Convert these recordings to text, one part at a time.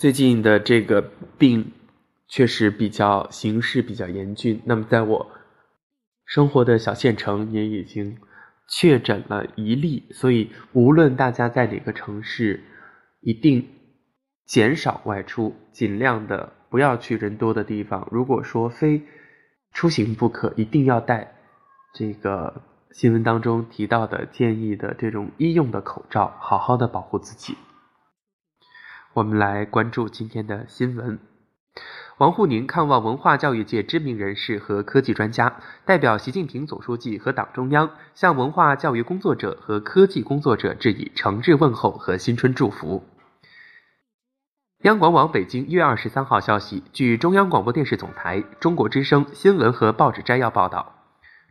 最近的这个病确实比较形势比较严峻。那么，在我生活的小县城也已经确诊了一例，所以无论大家在哪个城市，一定减少外出，尽量的不要去人多的地方。如果说非出行不可，一定要戴这个新闻当中提到的建议的这种医用的口罩，好好的保护自己。我们来关注今天的新闻。王沪宁看望文化教育界知名人士和科技专家，代表习近平总书记和党中央向文化教育工作者和科技工作者致以诚挚问候和新春祝福。央广网北京一月二十三号消息，据中央广播电视总台、中国之声新闻和报纸摘要报道，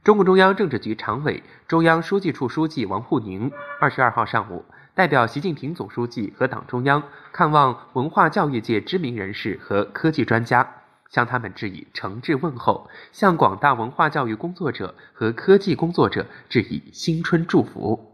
中共中央政治局常委、中央书记处书记王沪宁二十二号上午。代表习近平总书记和党中央看望文化教育界知名人士和科技专家，向他们致以诚挚问候，向广大文化教育工作者和科技工作者致以新春祝福。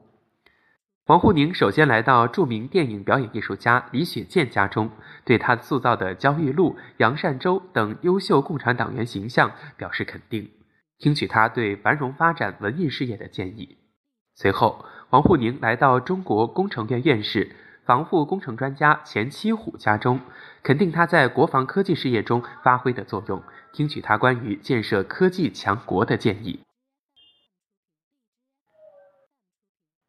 王沪宁首先来到著名电影表演艺术家李雪健家中，对他塑造的焦裕禄、杨善洲等优秀共产党员形象表示肯定，听取他对繁荣发展文艺事业的建议。随后。王沪宁来到中国工程院院士、防护工程专家钱七虎家中，肯定他在国防科技事业中发挥的作用，听取他关于建设科技强国的建议。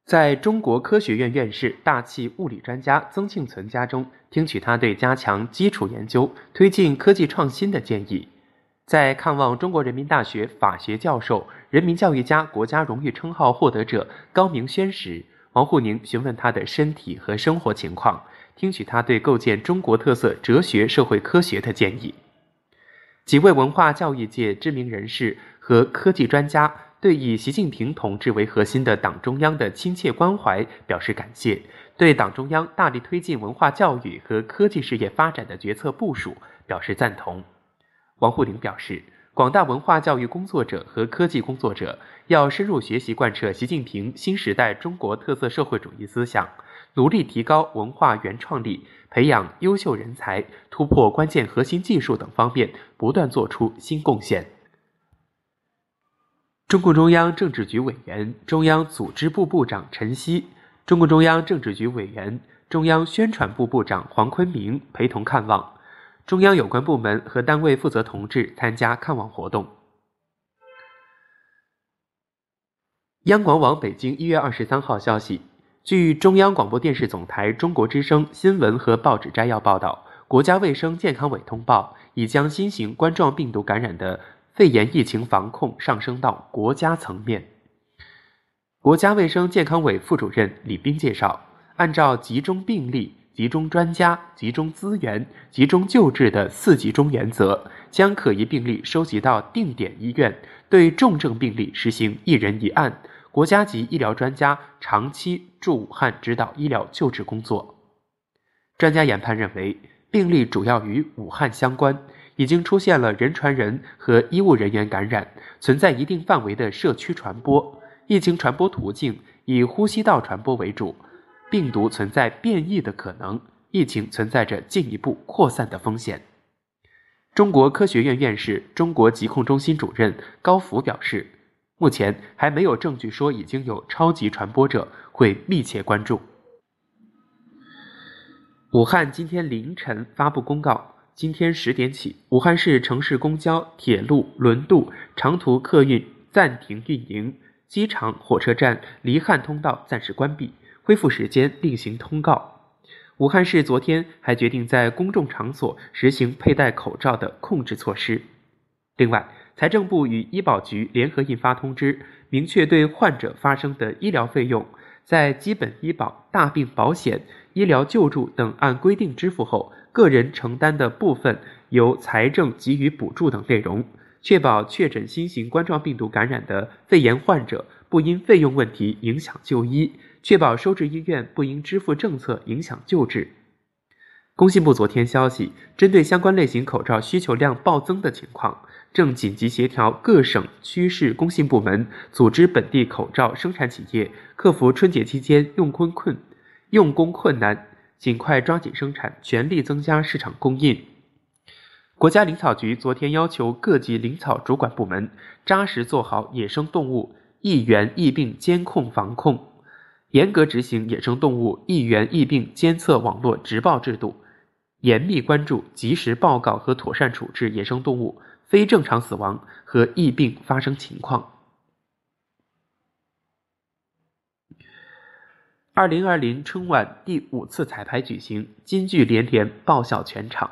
在中国科学院院士、大气物理专家曾庆存家中，听取他对加强基础研究、推进科技创新的建议。在看望中国人民大学法学教授、人民教育家国家荣誉称号获得者高明轩时，王沪宁询问他的身体和生活情况，听取他对构建中国特色哲学社会科学的建议。几位文化教育界知名人士和科技专家对以习近平同志为核心的党中央的亲切关怀表示感谢，对党中央大力推进文化教育和科技事业发展的决策部署表示赞同。王沪宁表示，广大文化教育工作者和科技工作者要深入学习贯彻习近平新时代中国特色社会主义思想，努力提高文化原创力，培养优秀人才，突破关键核心技术等方面不断作出新贡献。中共中央政治局委员、中央组织部部长陈希，中共中央政治局委员、中央宣传部部长黄坤明陪同看望。中央有关部门和单位负责同志参加看望活动。央广网北京一月二十三号消息，据中央广播电视总台中国之声新闻和报纸摘要报道，国家卫生健康委通报，已将新型冠状病毒感染的肺炎疫情防控上升到国家层面。国家卫生健康委副主任李斌介绍，按照集中病例。集中专家、集中资源、集中救治的四集中原则，将可疑病例收集到定点医院，对重症病例实行一人一案，国家级医疗专家长期驻武汉指导医疗救治工作。专家研判认为，病例主要与武汉相关，已经出现了人传人和医务人员感染，存在一定范围的社区传播，疫情传播途径以呼吸道传播为主。病毒存在变异的可能，疫情存在着进一步扩散的风险。中国科学院院士、中国疾控中心主任高福表示，目前还没有证据说已经有超级传播者，会密切关注。武汉今天凌晨发布公告，今天十点起，武汉市城市公交、铁路、轮渡、长途客运暂停运营，机场、火车站离汉通道暂时关闭。恢复时间另行通告。武汉市昨天还决定在公众场所实行佩戴口罩的控制措施。另外，财政部与医保局联合印发通知，明确对患者发生的医疗费用，在基本医保、大病保险、医疗救助等按规定支付后，个人承担的部分由财政给予补助等内容，确保确诊新型冠状病毒感染的肺炎患者不因费用问题影响就医。确保收治医院不因支付政策影响救治。工信部昨天消息，针对相关类型口罩需求量暴增的情况，正紧急协调各省区市工信部门，组织本地口罩生产企业克服春节期间用工困用工困难，尽快抓紧生产，全力增加市场供应。国家林草局昨天要求各级林草主管部门扎实做好野生动物疫源疫病监控防控，严格执行野生动物疫源疫病监测网络直报制度，严密关注、及时报告和妥善处置野生动物非正常死亡和疫病发生情况。二零二零春晚第五次彩排举行，金句连连，爆笑全场。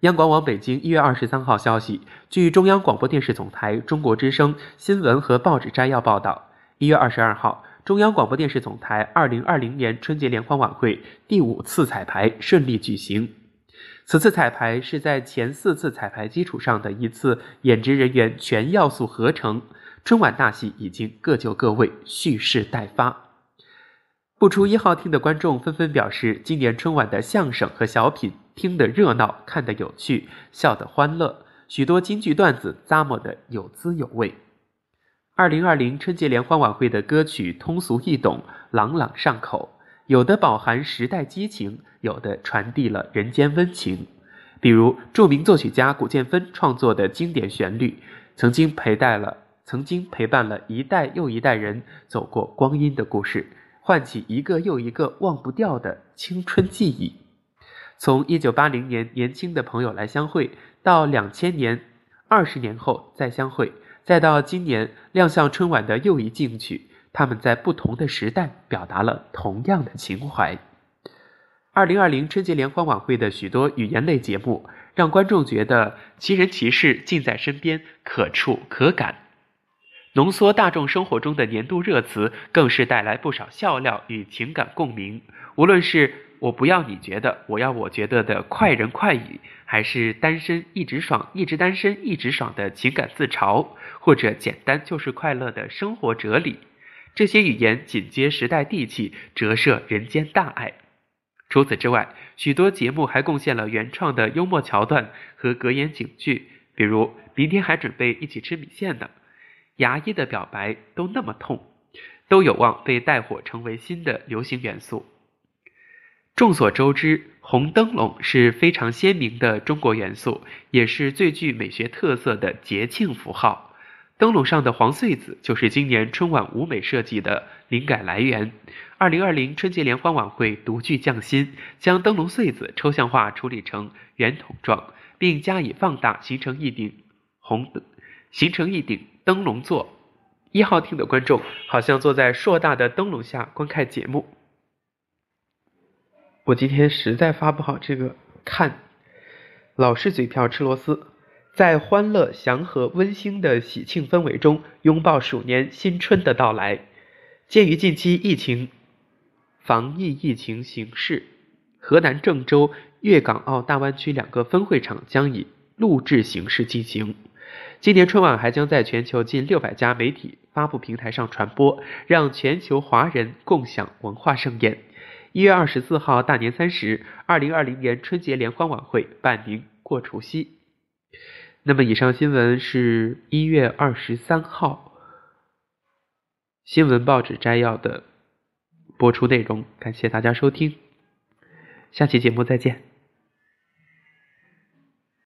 央广网北京一月二十三号消息，据中央广播电视总台中国之声新闻和报纸摘要报道，一月二十二号，中央广播电视总台二零二零年春节联欢晚会第五次彩排顺利举行。此次彩排是在前四次彩排基础上的一次演职人员全要素合成，春晚大戏已经各就各位，蓄势待发。不出一号厅的观众纷纷表示，今年春晚的相声和小品听得热闹，看得有趣，笑得欢乐，许多京剧段子咂摸得有滋有味。二零二零春节联欢晚会的歌曲通俗易懂，朗朗上口，有的饱含时代激情，有的传递了人间温情。比如著名作曲家古建芬创作的经典旋律，曾经陪伴了曾经陪伴了一代又一代人走过光阴的故事。唤起一个又一个忘不掉的青春记忆。从一九八零年年轻的朋友来相会，到两千年二十年后再相会，再到今年亮相春晚的又一劲曲，他们在不同的时代表达了同样的情怀。二零二零春节联欢晚会的许多语言类节目，让观众觉得奇人奇事近在身边，可触可感。浓缩大众生活中的年度热词，更是带来不少笑料与情感共鸣。无论是我不要你觉得，我要我觉得的快人快语，还是单身一直爽，一直单身一直爽的情感自嘲，或者简单就是快乐的生活哲理，这些语言紧接时代地气，折射人间大爱。除此之外，许多节目还贡献了原创的幽默桥段和格言警句，比如明天还准备一起吃米线呢。牙医的表白都那么痛，都有望被带火成为新的流行元素。众所周知，红灯笼是非常鲜明的中国元素，也是最具美学特色的节庆符号。灯笼上的黄穗子就是今年春晚舞美设计的灵感来源。二零二零春节联欢晚会独具匠心，将灯笼穗子抽象化处理成圆筒状，并加以放大，形成一顶红，形成一顶。灯笼座，一号厅的观众好像坐在硕大的灯笼下观看节目。我今天实在发不好这个看，老是嘴瓢吃螺丝，在欢乐、祥和、温馨的喜庆氛围中，拥抱鼠年新春的到来。鉴于近期疫情防疫疫情形势，河南郑州粤港澳大湾区两个分会场将以录制形式进行。今年春晚还将在全球近六百家媒体发布平台上传播，让全球华人共享文化盛宴。一月二十四号大年三十，二零二零年春节联欢晚会伴您过除夕。那么，以上新闻是一月二十三号新闻报纸摘要的播出内容，感谢大家收听，下期节目再见。